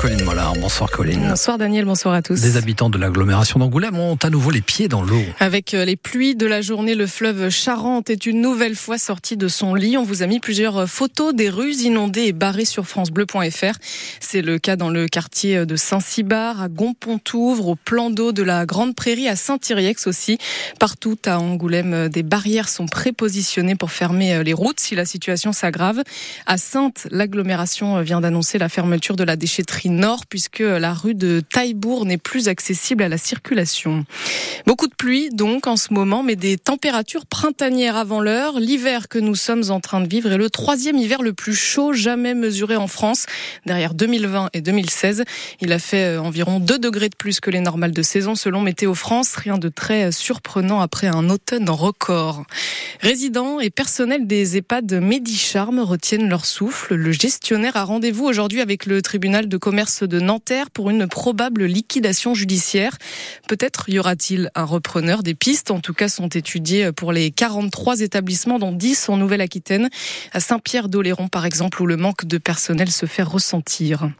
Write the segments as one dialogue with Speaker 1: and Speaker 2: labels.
Speaker 1: Colline Mollard. Bonsoir Colline.
Speaker 2: Bonsoir Daniel, bonsoir à tous.
Speaker 1: Des habitants de l'agglomération d'Angoulême ont à nouveau les pieds dans l'eau.
Speaker 2: Avec euh, les pluies de la journée, le fleuve Charente est une nouvelle fois sorti de son lit. On vous a mis plusieurs photos des rues inondées et barrées sur francebleu.fr. C'est le cas dans le quartier de Saint-Cybard, à Gompontouvre, au plan d'eau de la Grande Prairie, à Saint-Iriex aussi. Partout à Angoulême, des barrières sont prépositionnées pour fermer les routes si la situation s'aggrave. À Sainte, l'agglomération vient d'annoncer la fermeture de la déchetterie nord puisque la rue de Taillebourg n'est plus accessible à la circulation. Beaucoup de pluie donc en ce moment, mais des températures printanières avant l'heure. L'hiver que nous sommes en train de vivre est le troisième hiver le plus chaud jamais mesuré en France, derrière 2020 et 2016. Il a fait euh, environ 2 degrés de plus que les normales de saison selon Météo France. Rien de très surprenant après un automne record. Résidents et personnels des EHPAD Medicharme retiennent leur souffle. Le gestionnaire a rendez-vous aujourd'hui avec le tribunal de commerce de Nanterre pour une probable liquidation judiciaire. Peut-être y aura-t-il un repreneur. Des pistes, en tout cas, sont étudiées pour les 43 établissements, dont 10 en Nouvelle-Aquitaine. À Saint-Pierre-d'Oléron, par exemple, où le manque de personnel se fait ressentir.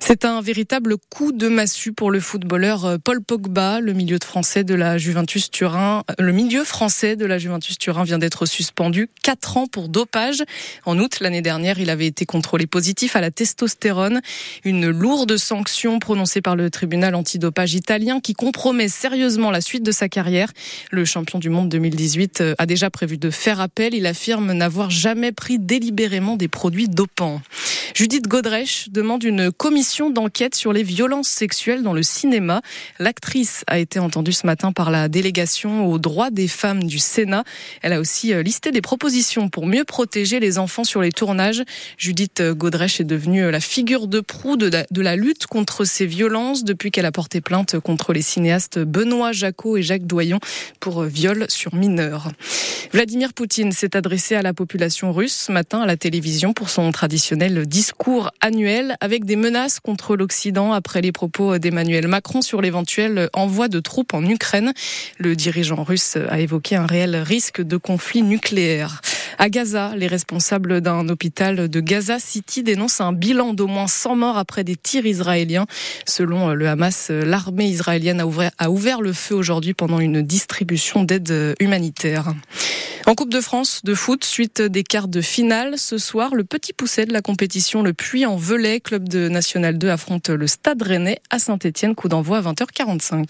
Speaker 2: C'est un véritable coup de massue pour le footballeur Paul Pogba, le milieu de français de la Juventus Turin. Le milieu français de la Juventus Turin vient d'être suspendu 4 ans pour dopage. En août l'année dernière, il avait été contrôlé positif à la testostérone, une lourde sanction prononcée par le tribunal antidopage italien qui compromet sérieusement la suite de sa carrière. Le champion du monde 2018 euh, a déjà prévu de faire appel. Il affirme n'avoir jamais pris délibérément des produits dopants. Judith Godrèche demande une commission d'enquête sur les violences sexuelles dans le cinéma. L'actrice a été entendue ce matin par la délégation aux droits des femmes du Sénat. Elle a aussi euh, listé des propositions pour mieux protéger les enfants sur les tournages. Judith Godrèche est devenue la figure de proue de la, de la lutte contre ces violences depuis qu'elle a porté plainte contre les cinéastes Benoît Jacot et Jacques Doyon pour viol sur mineurs. Vladimir Poutine s'est adressé à la population russe ce matin à la télévision pour son traditionnel discours annuel avec des menaces contre l'Occident après les propos d'Emmanuel Macron sur l'éventuel envoi de troupes en Ukraine. Le dirigeant russe a évoqué un réel risque de conflit nucléaire. À Gaza, les responsables d'un hôpital de Gaza City dénoncent un bilan d'au moins 100 morts après des tirs israéliens. Selon le Hamas, l'armée israélienne a ouvert, a ouvert le feu aujourd'hui pendant une distribution d'aide humanitaire. En Coupe de France de foot, suite des quarts de finale, ce soir, le petit pousset de la compétition, le Puy en Velay, club de National 2, affronte le Stade Rennais à Saint-Etienne, coup d'envoi à 20h45.